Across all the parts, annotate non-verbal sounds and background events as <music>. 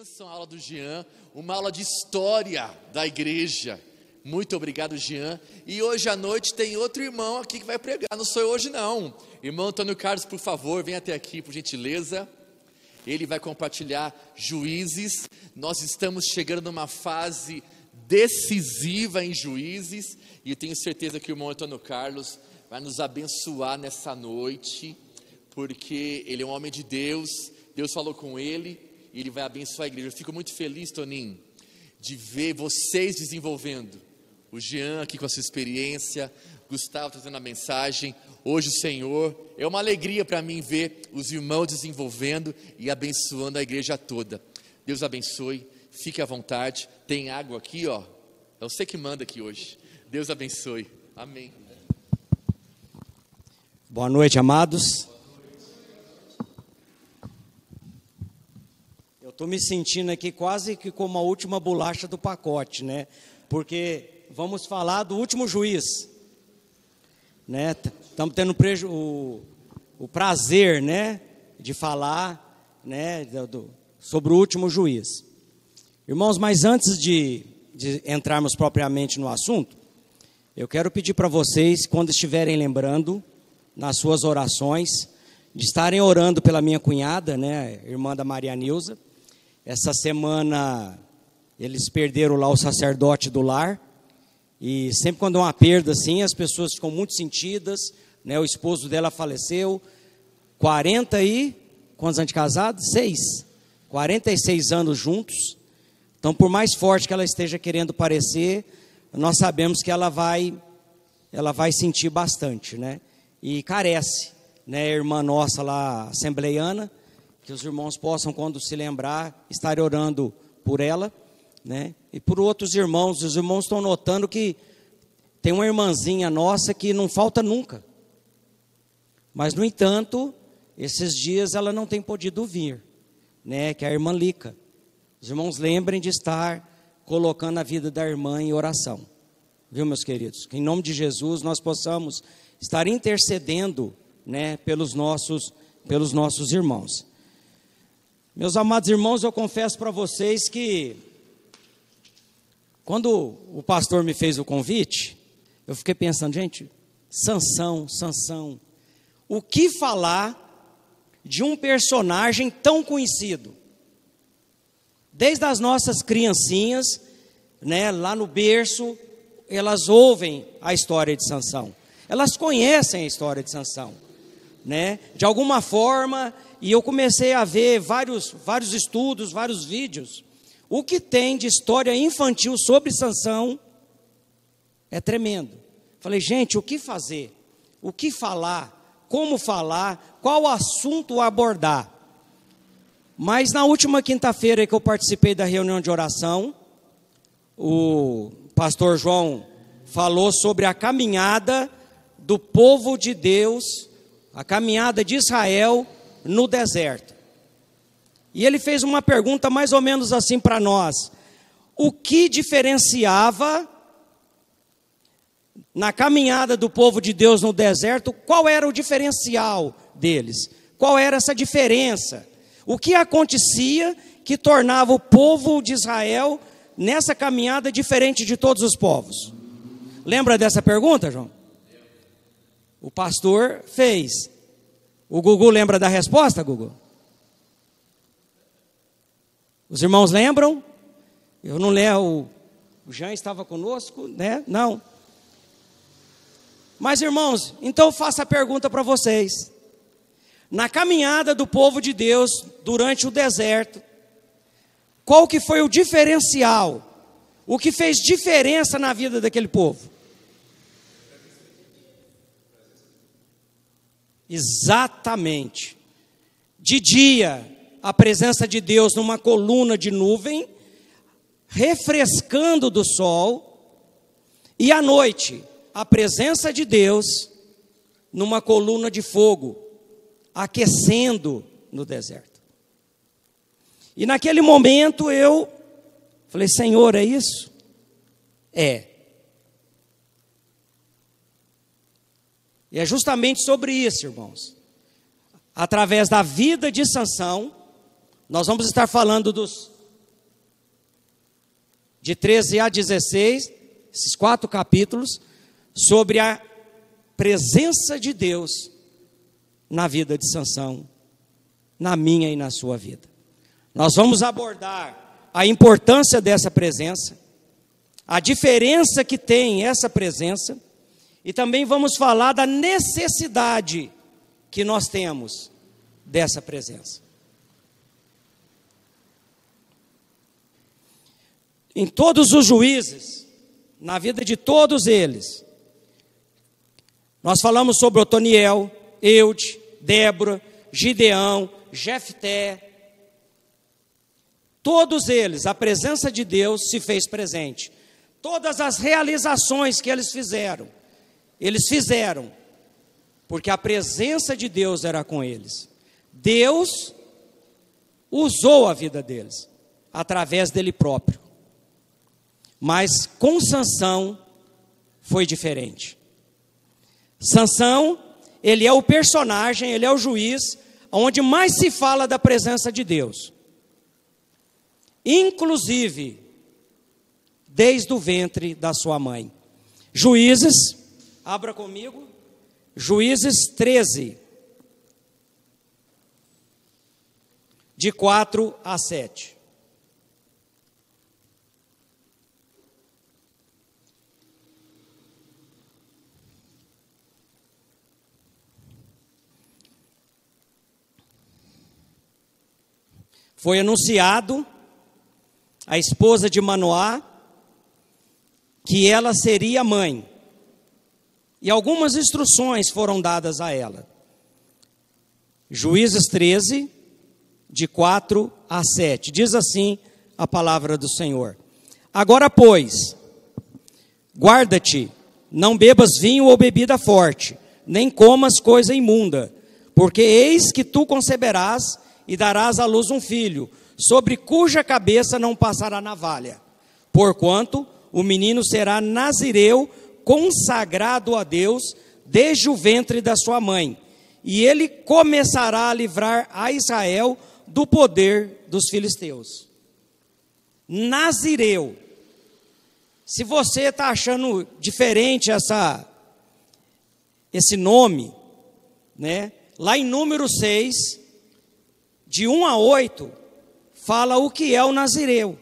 bênção a aula do Jean, uma aula de história da igreja. Muito obrigado, Jean. E hoje à noite tem outro irmão aqui que vai pregar. Não sou eu hoje, não. Irmão Antônio Carlos, por favor, venha até aqui, por gentileza. Ele vai compartilhar juízes. Nós estamos chegando numa fase decisiva em juízes. E tenho certeza que o irmão Antônio Carlos vai nos abençoar nessa noite, porque ele é um homem de Deus. Deus falou com ele e ele vai abençoar a igreja. Eu fico muito feliz, Toninho, de ver vocês desenvolvendo. O Jean aqui com a sua experiência, Gustavo trazendo a mensagem. Hoje o Senhor, é uma alegria para mim ver os irmãos desenvolvendo e abençoando a igreja toda. Deus abençoe, fique à vontade. Tem água aqui, ó. É você que manda aqui hoje. Deus abençoe. Amém. Boa noite, amados. Estou me sentindo aqui quase que como a última bolacha do pacote, né? Porque vamos falar do último juiz, né? Estamos tendo o, o, prazer, né, de falar, né, do, sobre o último juiz. Irmãos, mas antes de, de entrarmos propriamente no assunto, eu quero pedir para vocês, quando estiverem lembrando, nas suas orações, de estarem orando pela minha cunhada, né, irmã da Maria Nilza. Essa semana eles perderam lá o sacerdote do lar. E sempre quando há uma perda assim, as pessoas ficam muito sentidas, né? O esposo dela faleceu, 40 e quantos anos de casado? Seis. 46 anos juntos. Então, por mais forte que ela esteja querendo parecer, nós sabemos que ela vai ela vai sentir bastante, né? E carece, né, irmã nossa lá assembleiana, que os irmãos possam quando se lembrar estar orando por ela, né? E por outros irmãos, os irmãos estão notando que tem uma irmãzinha nossa que não falta nunca. Mas no entanto, esses dias ela não tem podido vir, né, que é a irmã Lica. Os irmãos lembrem de estar colocando a vida da irmã em oração. Viu, meus queridos? Que em nome de Jesus nós possamos estar intercedendo, né, pelos nossos pelos nossos irmãos. Meus amados irmãos, eu confesso para vocês que quando o pastor me fez o convite, eu fiquei pensando, gente, Sansão, Sansão, o que falar de um personagem tão conhecido? Desde as nossas criancinhas, né, lá no berço, elas ouvem a história de Sansão. Elas conhecem a história de Sansão, né? De alguma forma, e eu comecei a ver vários vários estudos, vários vídeos. O que tem de história infantil sobre Sansão é tremendo. Falei, gente, o que fazer? O que falar? Como falar? Qual assunto abordar? Mas na última quinta-feira que eu participei da reunião de oração, o pastor João falou sobre a caminhada do povo de Deus, a caminhada de Israel no deserto. E ele fez uma pergunta mais ou menos assim para nós: o que diferenciava na caminhada do povo de Deus no deserto, qual era o diferencial deles? Qual era essa diferença? O que acontecia que tornava o povo de Israel nessa caminhada diferente de todos os povos? Lembra dessa pergunta, João? O pastor fez. O Gugu lembra da resposta, Gugu? Os irmãos lembram? Eu não lembro. O Jean estava conosco, né? Não. Mas irmãos, então eu faço a pergunta para vocês. Na caminhada do povo de Deus durante o deserto, qual que foi o diferencial? O que fez diferença na vida daquele povo? Exatamente. De dia, a presença de Deus numa coluna de nuvem, refrescando do sol, e à noite, a presença de Deus numa coluna de fogo, aquecendo no deserto. E naquele momento eu falei: Senhor, é isso? É. E é justamente sobre isso, irmãos. Através da vida de Sansão, nós vamos estar falando dos de 13 a 16, esses quatro capítulos, sobre a presença de Deus na vida de Sansão, na minha e na sua vida. Nós vamos abordar a importância dessa presença, a diferença que tem essa presença, e também vamos falar da necessidade que nós temos dessa presença. Em todos os juízes, na vida de todos eles, nós falamos sobre Otoniel, Eude, Débora, Gideão, Jefté. Todos eles, a presença de Deus se fez presente. Todas as realizações que eles fizeram, eles fizeram porque a presença de Deus era com eles. Deus usou a vida deles através dele próprio. Mas com Sansão foi diferente. Sansão, ele é o personagem, ele é o juiz onde mais se fala da presença de Deus. Inclusive desde o ventre da sua mãe. Juízes, abra comigo. Juízes 13 de 4 a 7. Foi anunciado à esposa de Manoá que ela seria mãe. E algumas instruções foram dadas a ela. Juízes 13, de 4 a 7. Diz assim a palavra do Senhor: Agora, pois, guarda-te, não bebas vinho ou bebida forte, nem comas coisa imunda, porque eis que tu conceberás e darás à luz um filho, sobre cuja cabeça não passará navalha. Porquanto o menino será nazireu, consagrado a Deus, desde o ventre da sua mãe, e ele começará a livrar a Israel do poder dos filisteus. Nazireu. Se você está achando diferente essa, esse nome, né? Lá em número 6, de 1 a 8, fala o que é o nazireu.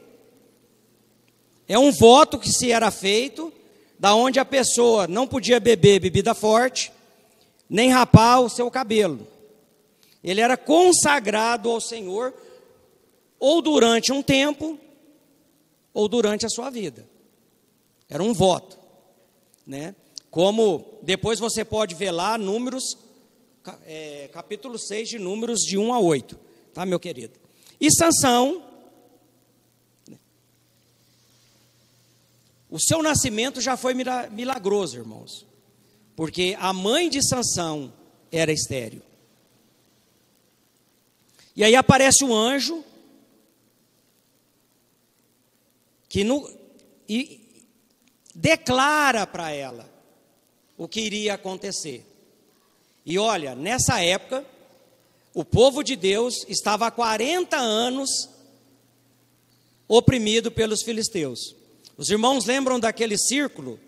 É um voto que se era feito, da onde a pessoa não podia beber bebida forte, nem rapar o seu cabelo. Ele era consagrado ao Senhor ou durante um tempo ou durante a sua vida. Era um voto, né? Como depois você pode ver lá números é, capítulo 6 de números de 1 a 8 tá, meu querido? E Sansão, o seu nascimento já foi milagroso, irmãos, porque a mãe de Sansão era estéreo. E aí aparece um anjo que no, e declara para ela o que iria acontecer. E olha, nessa época, o povo de Deus estava há 40 anos oprimido pelos filisteus. Os irmãos lembram daquele círculo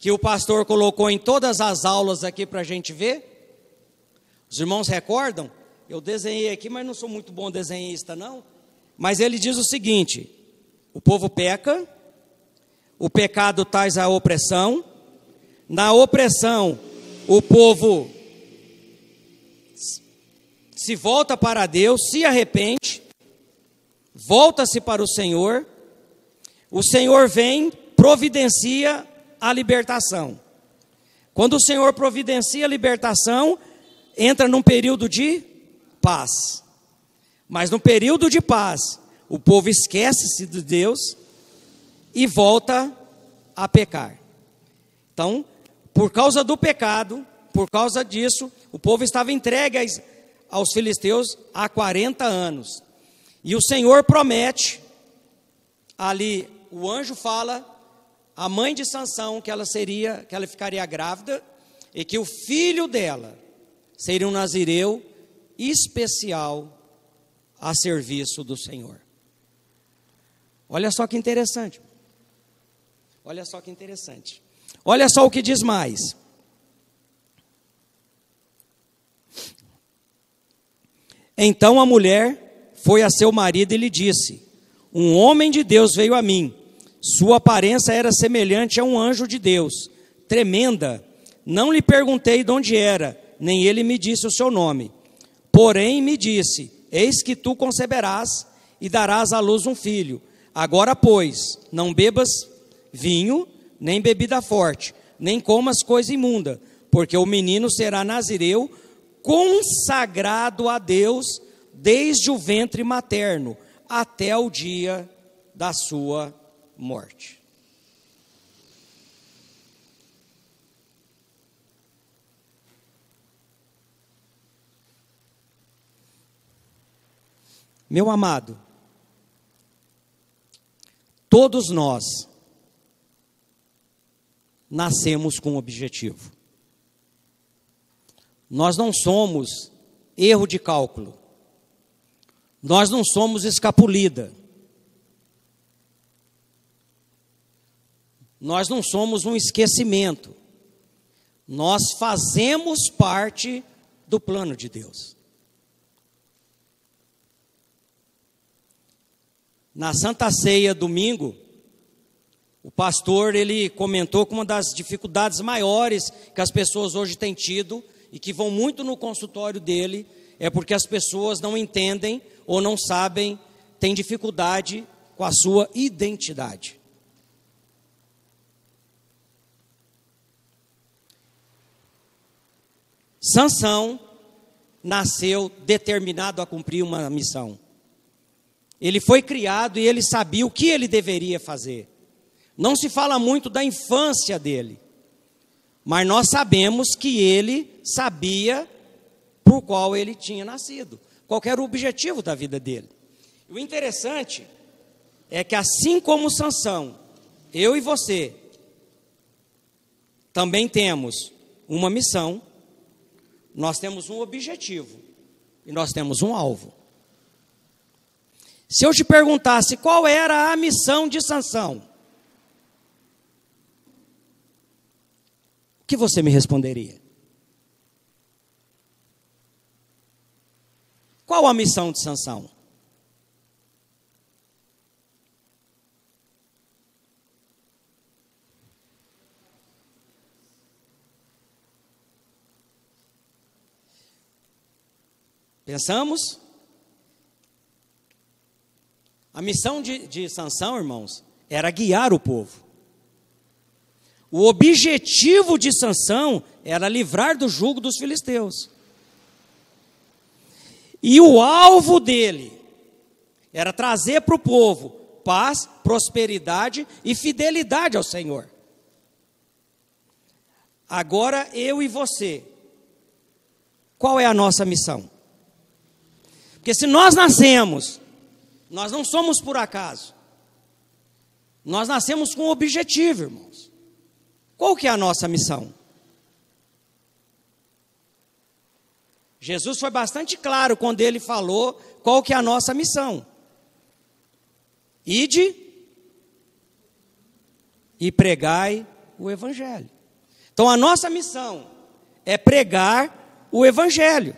que o pastor colocou em todas as aulas aqui para a gente ver? Os irmãos recordam? Eu desenhei aqui, mas não sou muito bom desenhista, não. Mas ele diz o seguinte: o povo peca, o pecado traz a opressão, na opressão o povo se volta para Deus, se arrepende, volta-se para o Senhor, o Senhor vem, providencia a libertação. Quando o Senhor providencia a libertação, entra num período de paz. Mas no período de paz, o povo esquece-se de Deus e volta a pecar. Então, por causa do pecado, por causa disso, o povo estava entregue aos filisteus há 40 anos. E o Senhor promete, ali o anjo fala, a mãe de Sansão que ela seria, que ela ficaria grávida e que o filho dela seria um nazireu especial a serviço do Senhor. Olha só que interessante. Olha só que interessante. Olha só o que diz mais. Então a mulher foi a seu marido e lhe disse: Um homem de Deus veio a mim. Sua aparência era semelhante a um anjo de Deus, tremenda. Não lhe perguntei de onde era, nem ele me disse o seu nome. Porém me disse: Eis que tu conceberás e darás à luz um filho. Agora, pois, não bebas vinho, nem bebida forte, nem comas coisa imunda, porque o menino será nazireu, consagrado a Deus desde o ventre materno até o dia da sua morte. Meu amado, todos nós nascemos com um objetivo. Nós não somos erro de cálculo. Nós não somos escapulida. Nós não somos um esquecimento. Nós fazemos parte do plano de Deus. Na Santa Ceia, domingo, o pastor ele comentou que uma das dificuldades maiores que as pessoas hoje têm tido e que vão muito no consultório dele é porque as pessoas não entendem ou não sabem, têm dificuldade com a sua identidade. Sansão nasceu determinado a cumprir uma missão. Ele foi criado e ele sabia o que ele deveria fazer. Não se fala muito da infância dele, mas nós sabemos que ele sabia por qual ele tinha nascido, qual era o objetivo da vida dele. O interessante é que assim como Sansão, eu e você também temos uma missão, nós temos um objetivo e nós temos um alvo. Se eu te perguntasse qual era a missão de Sansão, o que você me responderia? Qual a missão de Sansão? Pensamos? A missão de, de Sansão, irmãos, era guiar o povo. O objetivo de Sansão era livrar do jugo dos filisteus. E o alvo dele era trazer para o povo paz, prosperidade e fidelidade ao Senhor. Agora eu e você, qual é a nossa missão? Porque se nós nascemos nós não somos por acaso. Nós nascemos com um objetivo, irmãos. Qual que é a nossa missão? Jesus foi bastante claro quando ele falou qual que é a nossa missão. Ide e pregai o evangelho. Então a nossa missão é pregar o evangelho.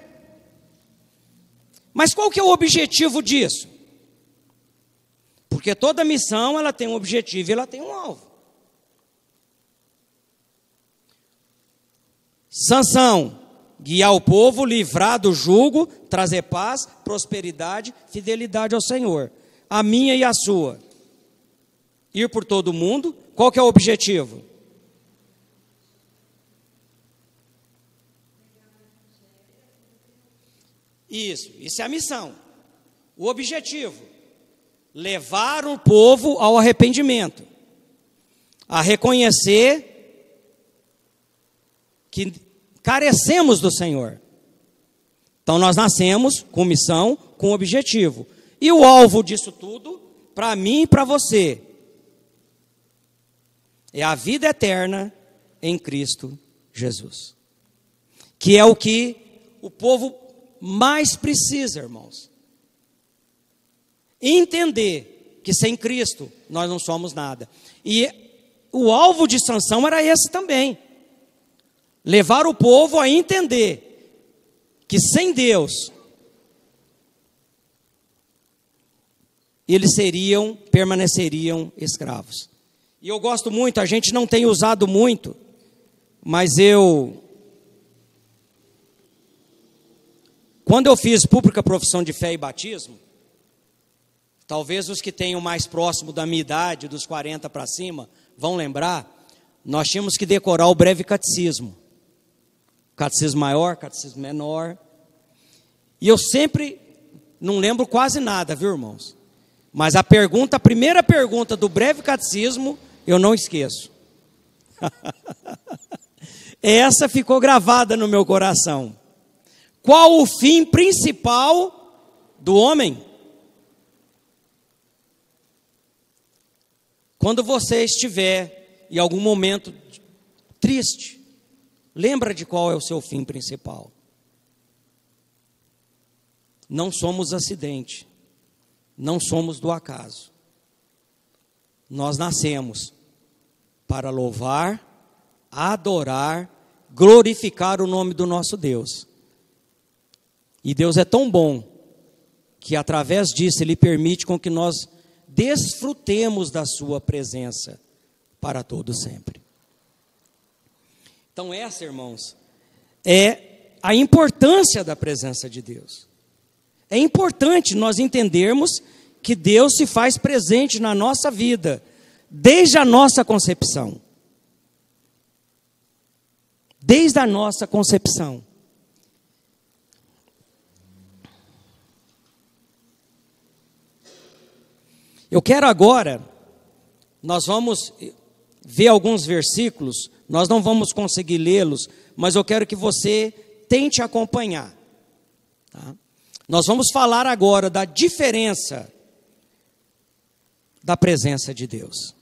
Mas qual que é o objetivo disso? Porque toda missão ela tem um objetivo e ela tem um alvo. Sansão, guiar o povo, livrar do jugo, trazer paz, prosperidade, fidelidade ao Senhor. A minha e a sua. Ir por todo mundo, qual que é o objetivo? Isso, isso é a missão. O objetivo levar o povo ao arrependimento, a reconhecer que carecemos do Senhor. Então nós nascemos com missão, com objetivo. E o alvo disso tudo, para mim e para você, é a vida eterna em Cristo Jesus. Que é o que o povo mais precisa, irmãos entender que sem Cristo nós não somos nada. E o alvo de Sansão era esse também. Levar o povo a entender que sem Deus eles seriam, permaneceriam escravos. E eu gosto muito, a gente não tem usado muito, mas eu quando eu fiz pública profissão de fé e batismo, talvez os que tenham mais próximo da minha idade, dos 40 para cima, vão lembrar, nós tínhamos que decorar o breve catecismo. Catecismo maior, catecismo menor. E eu sempre não lembro quase nada, viu, irmãos? Mas a pergunta, a primeira pergunta do breve catecismo, eu não esqueço. <laughs> Essa ficou gravada no meu coração. Qual o fim principal do homem? Quando você estiver em algum momento triste, lembra de qual é o seu fim principal. Não somos acidente não somos do acaso. Nós nascemos para louvar, adorar, glorificar o nome do nosso Deus. E Deus é tão bom que através disso ele permite com que nós desfrutemos da sua presença para todo sempre. Então essa, irmãos, é a importância da presença de Deus. É importante nós entendermos que Deus se faz presente na nossa vida, desde a nossa concepção. Desde a nossa concepção. Eu quero agora, nós vamos ver alguns versículos, nós não vamos conseguir lê-los, mas eu quero que você tente acompanhar. Tá? Nós vamos falar agora da diferença da presença de Deus.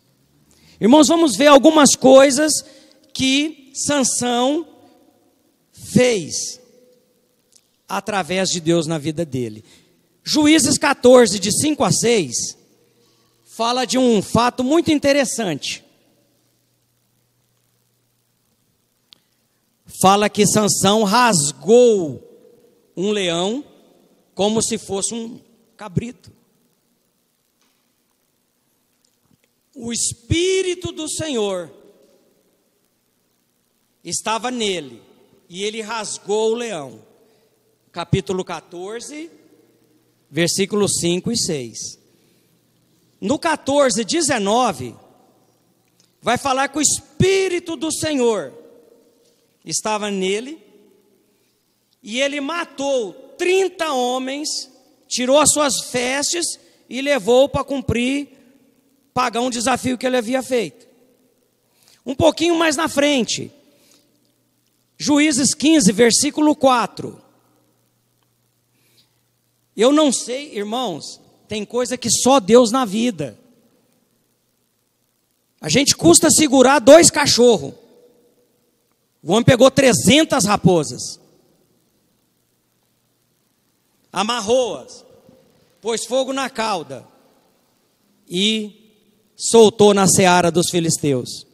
Irmãos, vamos ver algumas coisas que Sansão fez através de Deus na vida dele. Juízes 14, de 5 a 6, fala de um fato muito interessante. Fala que Sansão rasgou um leão como se fosse um cabrito. O Espírito do Senhor estava nele e ele rasgou o leão. Capítulo 14, versículos 5 e 6. No 14, 19, vai falar que o Espírito do Senhor estava nele e ele matou 30 homens, tirou as suas vestes e levou para cumprir, pagar um desafio que ele havia feito. Um pouquinho mais na frente, Juízes 15, versículo 4. Eu não sei, irmãos, tem coisa que só Deus na vida. A gente custa segurar dois cachorros. O homem pegou 300 raposas amarrou-as, pôs fogo na cauda e soltou na seara dos filisteus.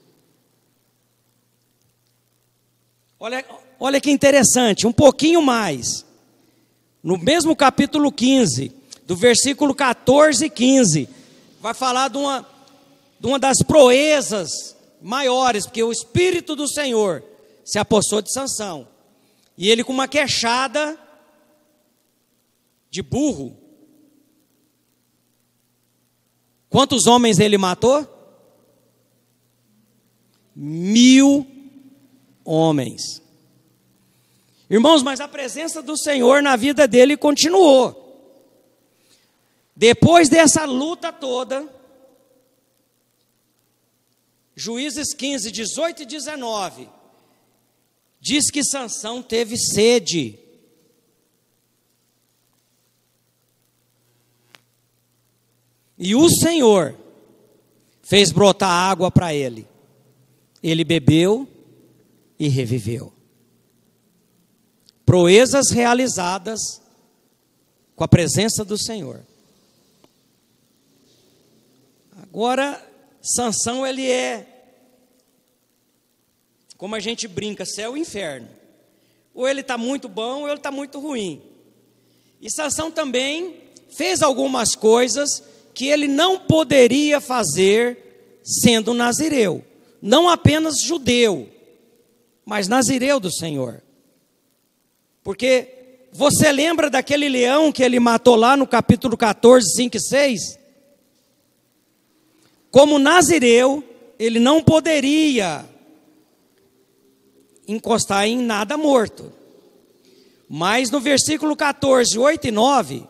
Olha, olha que interessante, um pouquinho mais. No mesmo capítulo 15, do versículo 14 e 15, vai falar de uma, de uma das proezas maiores, porque o Espírito do Senhor se apossou de Sansão. E ele com uma queixada de burro. Quantos homens ele matou? Mil homens. Irmãos, mas a presença do Senhor na vida dele continuou. Depois dessa luta toda, Juízes 15, 18 e 19, diz que Sansão teve sede. E o Senhor fez brotar água para ele. Ele bebeu e reviveu. Proezas realizadas com a presença do Senhor. Agora, Sansão ele é como a gente brinca, céu e inferno. Ou ele está muito bom, ou ele está muito ruim. E Sansão também fez algumas coisas que ele não poderia fazer sendo nazireu. Não apenas judeu, mas nazireu do Senhor. Porque você lembra daquele leão que ele matou lá no capítulo 14, 5 e 6? Como nazireu, ele não poderia encostar em nada morto. Mas no versículo 14, 8 e 9,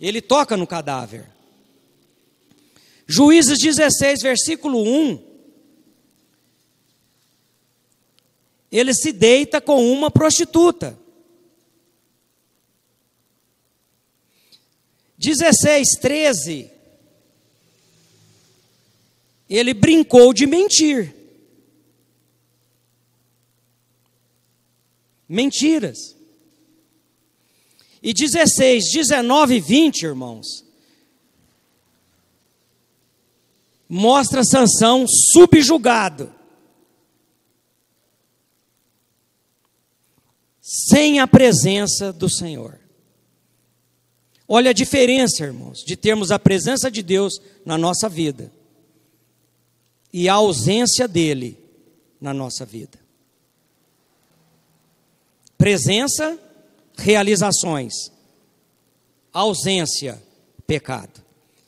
ele toca no cadáver. Juízes 16, versículo 1. Ele se deita com uma prostituta. 16, 13. Ele brincou de mentir. Mentiras. E 16, 19 e 20, irmãos, mostra Sansão subjugado. Sem a presença do Senhor. Olha a diferença, irmãos, de termos a presença de Deus na nossa vida e a ausência dele na nossa vida. Presença, realizações. Ausência, pecado.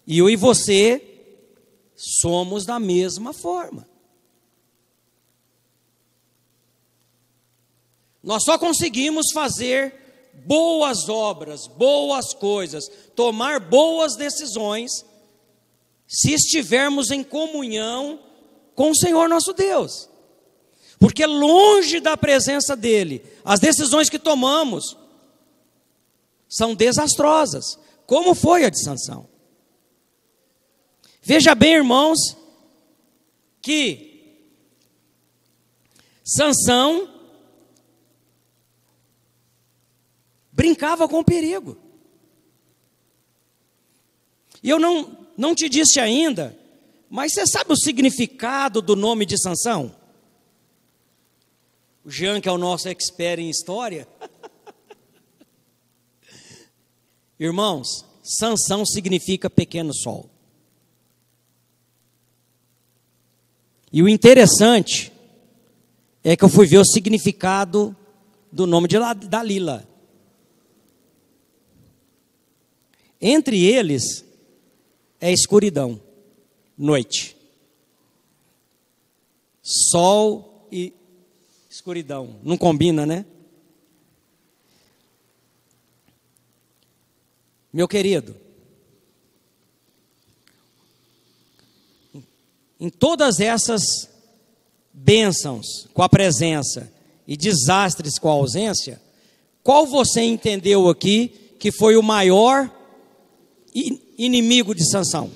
E eu e você somos da mesma forma. Nós só conseguimos fazer boas obras, boas coisas, tomar boas decisões, se estivermos em comunhão com o Senhor nosso Deus. Porque longe da presença dEle, as decisões que tomamos são desastrosas, como foi a de Sansão. Veja bem, irmãos, que Sansão brincava com o perigo. E eu não, não te disse ainda mas você sabe o significado do nome de Sansão? O Jean, que é o nosso expert em história. Irmãos, Sansão significa pequeno sol. E o interessante é que eu fui ver o significado do nome de Dalila. Entre eles é escuridão noite. Sol e escuridão. Não combina, né? Meu querido, em todas essas bênçãos com a presença e desastres com a ausência, qual você entendeu aqui que foi o maior inimigo de Sansão?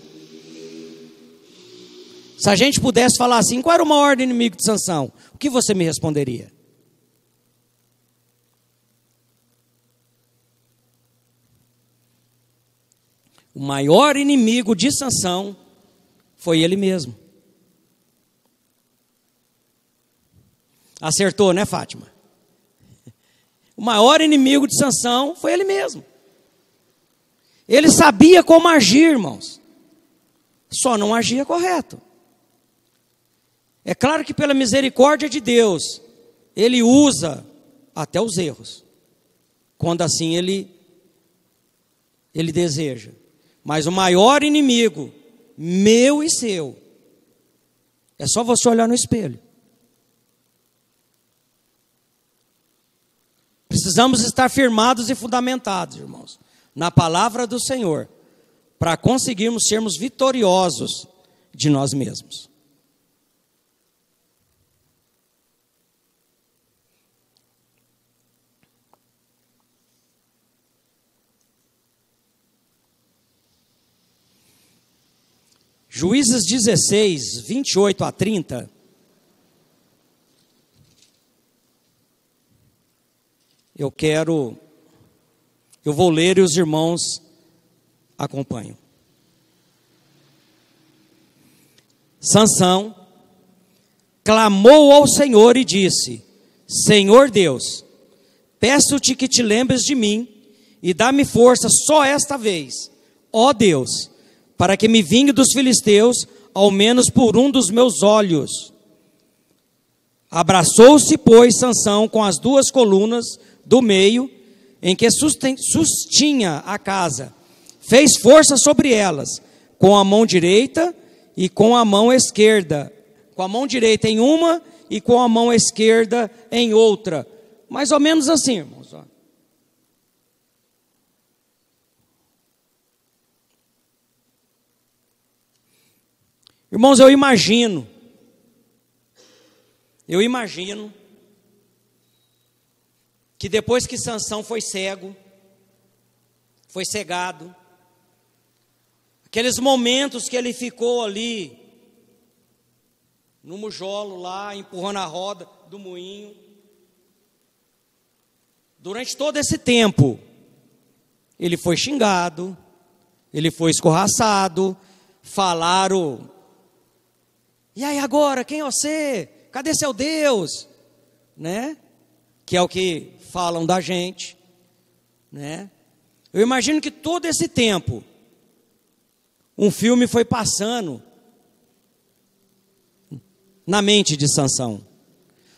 Se a gente pudesse falar assim, qual era o maior inimigo de Sansão? O que você me responderia? O maior inimigo de Sansão foi ele mesmo. Acertou, né, Fátima? O maior inimigo de Sansão foi ele mesmo. Ele sabia como agir, irmãos. Só não agia correto. É claro que pela misericórdia de Deus, ele usa até os erros. Quando assim ele ele deseja. Mas o maior inimigo meu e seu é só você olhar no espelho. Precisamos estar firmados e fundamentados, irmãos, na palavra do Senhor, para conseguirmos sermos vitoriosos de nós mesmos. Juízes 16, 28 a 30. Eu quero, eu vou ler e os irmãos acompanham. Sansão clamou ao Senhor e disse: Senhor Deus, peço-te que te lembres de mim e dá-me força só esta vez, ó Deus, para que me vingue dos filisteus, ao menos por um dos meus olhos. Abraçou-se, pois, Sansão com as duas colunas do meio, em que sustinha a casa. Fez força sobre elas, com a mão direita e com a mão esquerda. Com a mão direita em uma e com a mão esquerda em outra. Mais ou menos assim, irmãos. Irmãos, eu imagino, eu imagino que depois que Sansão foi cego, foi cegado, aqueles momentos que ele ficou ali no mujolo lá, empurrando a roda do moinho, durante todo esse tempo, ele foi xingado, ele foi escorraçado, falaram e aí agora, quem é você? Cadê seu Deus? Né? Que é o que falam da gente, né? Eu imagino que todo esse tempo um filme foi passando na mente de Sansão.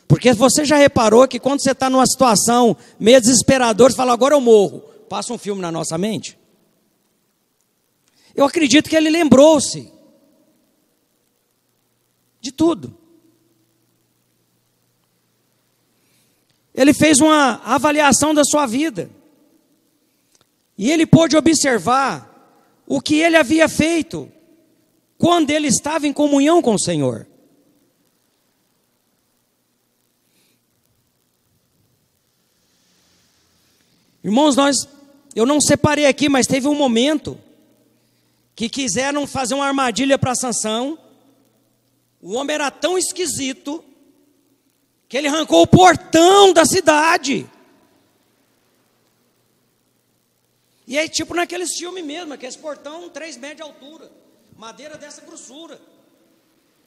Porque você já reparou que quando você está numa situação meio desesperadora, você fala, agora eu morro. Passa um filme na nossa mente. Eu acredito que ele lembrou-se de tudo. Ele fez uma avaliação da sua vida. E ele pôde observar o que ele havia feito quando ele estava em comunhão com o Senhor. Irmãos, nós, eu não separei aqui, mas teve um momento que quiseram fazer uma armadilha para Sansão o homem era tão esquisito que ele arrancou o portão da cidade. E aí, tipo naqueles filmes mesmo, aqueles portão, três metros de altura, madeira dessa grossura.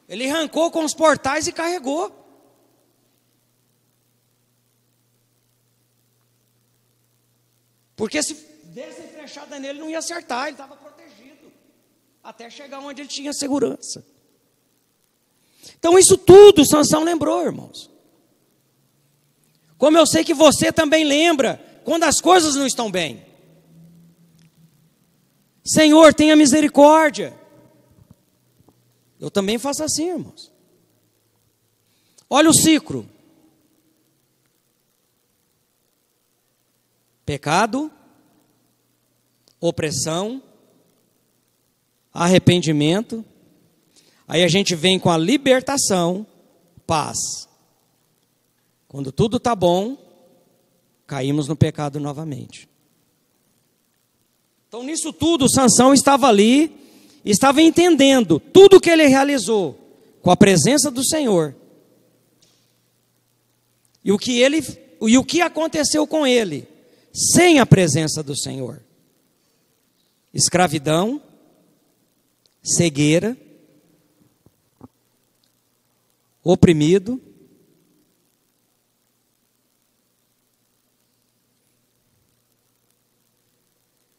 Ele arrancou com os portais e carregou. Porque se desse flechada nele, não ia acertar, ele estava protegido. Até chegar onde ele tinha segurança. Então, isso tudo Sansão lembrou, irmãos. Como eu sei que você também lembra quando as coisas não estão bem. Senhor, tenha misericórdia. Eu também faço assim, irmãos. Olha o ciclo: pecado, opressão, arrependimento, Aí a gente vem com a libertação, paz. Quando tudo está bom, caímos no pecado novamente. Então, nisso tudo, Sansão estava ali, estava entendendo tudo que ele realizou com a presença do Senhor. E o que ele e o que aconteceu com ele sem a presença do Senhor? Escravidão, cegueira, oprimido.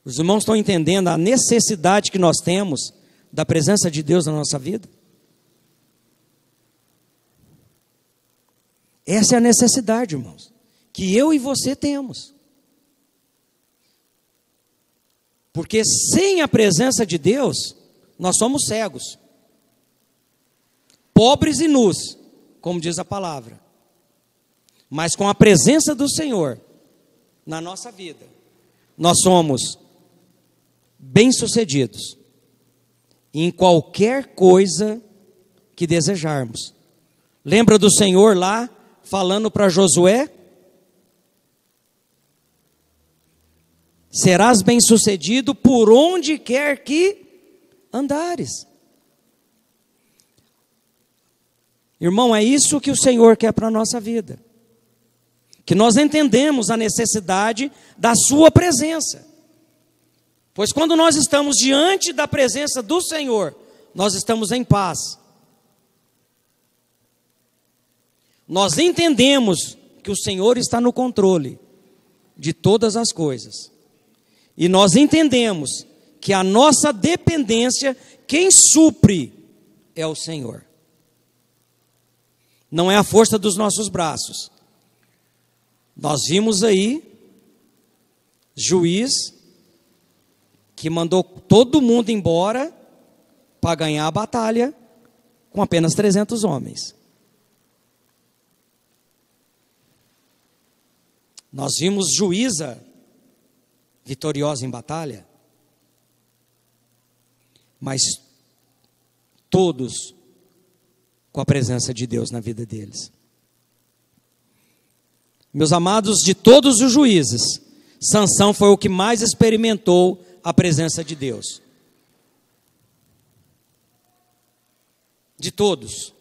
Os irmãos estão entendendo a necessidade que nós temos da presença de Deus na nossa vida? Essa é a necessidade, irmãos, que eu e você temos. Porque sem a presença de Deus, nós somos cegos pobres e nus, como diz a palavra. Mas com a presença do Senhor na nossa vida, nós somos bem-sucedidos em qualquer coisa que desejarmos. Lembra do Senhor lá falando para Josué? Serás bem-sucedido por onde quer que andares. Irmão, é isso que o Senhor quer para a nossa vida. Que nós entendemos a necessidade da Sua presença. Pois quando nós estamos diante da presença do Senhor, nós estamos em paz. Nós entendemos que o Senhor está no controle de todas as coisas. E nós entendemos que a nossa dependência, quem supre é o Senhor. Não é a força dos nossos braços. Nós vimos aí juiz que mandou todo mundo embora para ganhar a batalha com apenas 300 homens. Nós vimos juíza vitoriosa em batalha, mas todos com a presença de Deus na vida deles. Meus amados, de todos os juízes, Sansão foi o que mais experimentou a presença de Deus. De todos.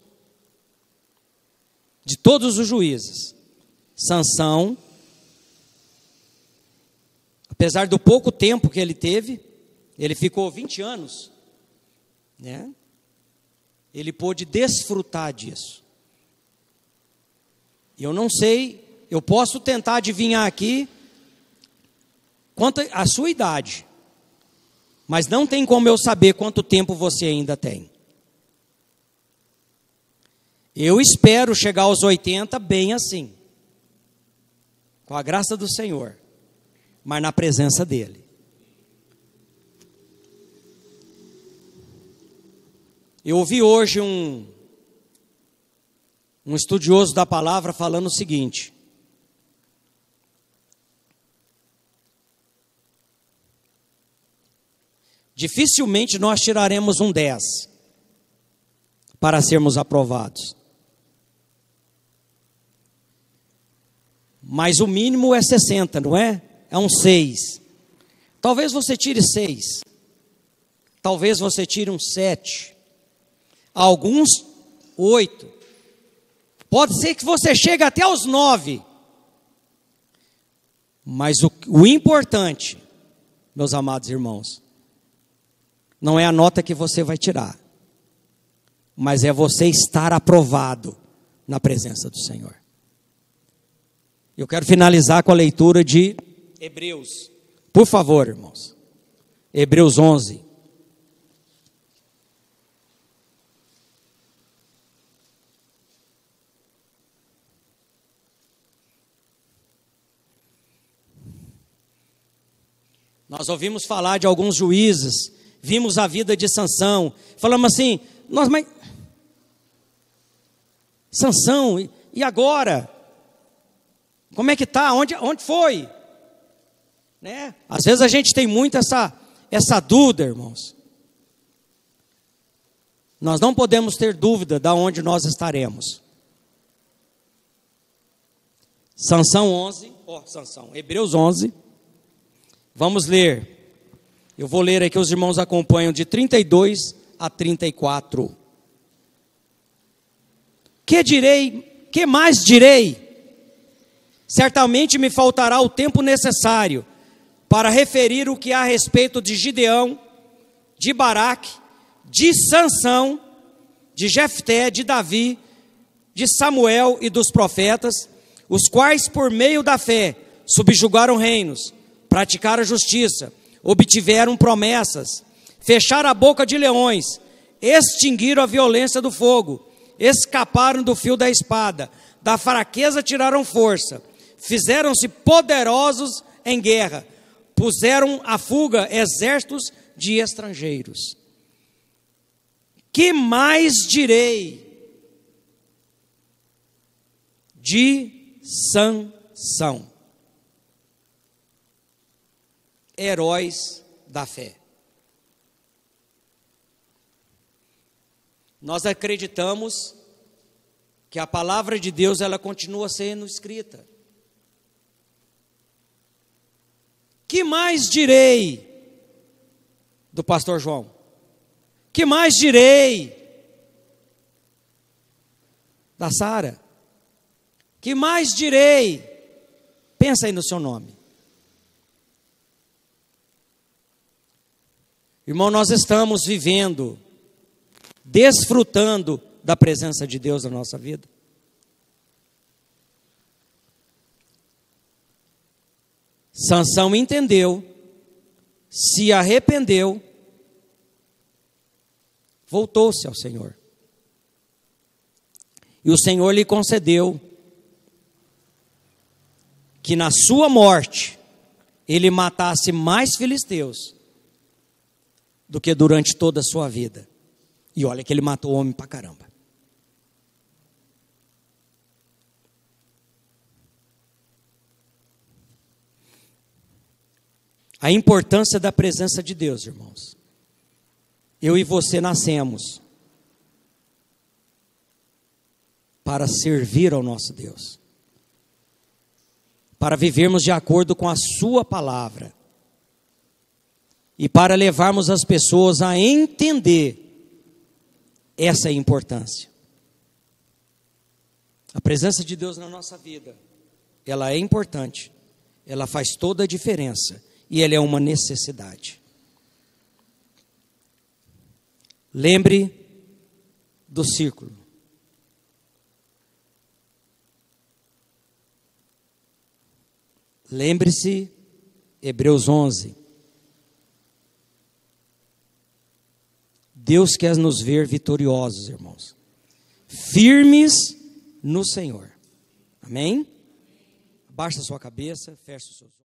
De todos os juízes. Sansão Apesar do pouco tempo que ele teve, ele ficou 20 anos, né? Ele pôde desfrutar disso. Eu não sei, eu posso tentar adivinhar aqui quanto a sua idade, mas não tem como eu saber quanto tempo você ainda tem. Eu espero chegar aos 80 bem assim, com a graça do Senhor mas na presença dele. Eu ouvi hoje um, um estudioso da palavra falando o seguinte: dificilmente nós tiraremos um 10 para sermos aprovados. Mas o mínimo é 60, não é? é um seis. Talvez você tire seis. Talvez você tire um sete. Alguns, oito. Pode ser que você chegue até aos nove. Mas o, o importante, meus amados irmãos, não é a nota que você vai tirar, mas é você estar aprovado na presença do Senhor. Eu quero finalizar com a leitura de Hebreus. Por favor, irmãos. Hebreus 11. Nós ouvimos falar de alguns juízes, vimos a vida de Sansão, falamos assim, nós mas Sansão, e agora? Como é que tá? Onde, onde foi? Né? Às vezes a gente tem muito essa, essa dúvida, irmãos. Nós não podemos ter dúvida de onde nós estaremos. Sansão 11, ó, oh, Sansão, Hebreus 11. Vamos ler. Eu vou ler aqui, os irmãos acompanham de 32 a 34. Que direi? Que mais direi? Certamente me faltará o tempo necessário para referir o que há a respeito de Gideão, de Baraque, de Sansão, de Jefté, de Davi, de Samuel e dos profetas, os quais por meio da fé subjugaram reinos, praticaram justiça, obtiveram promessas, fecharam a boca de leões, extinguiram a violência do fogo, escaparam do fio da espada, da fraqueza tiraram força, fizeram-se poderosos em guerra, puseram à fuga exércitos de estrangeiros. Que mais direi de Sansão? Heróis da fé. Nós acreditamos que a palavra de Deus ela continua sendo escrita. Que mais direi do pastor João? Que mais direi da Sara? Que mais direi? Pensa aí no seu nome. Irmão, nós estamos vivendo, desfrutando da presença de Deus na nossa vida. Sansão entendeu, se arrependeu, voltou-se ao Senhor. E o Senhor lhe concedeu que na sua morte ele matasse mais filisteus do que durante toda a sua vida. E olha que ele matou homem pra caramba. A importância da presença de Deus, irmãos. Eu e você nascemos para servir ao nosso Deus, para vivermos de acordo com a Sua palavra e para levarmos as pessoas a entender essa importância. A presença de Deus na nossa vida, ela é importante, ela faz toda a diferença e ela é uma necessidade. Lembre do círculo. Lembre-se, Hebreus 11. Deus quer nos ver vitoriosos, irmãos. Firmes no Senhor. Amém? Baixa sua cabeça, feche os seus olhos.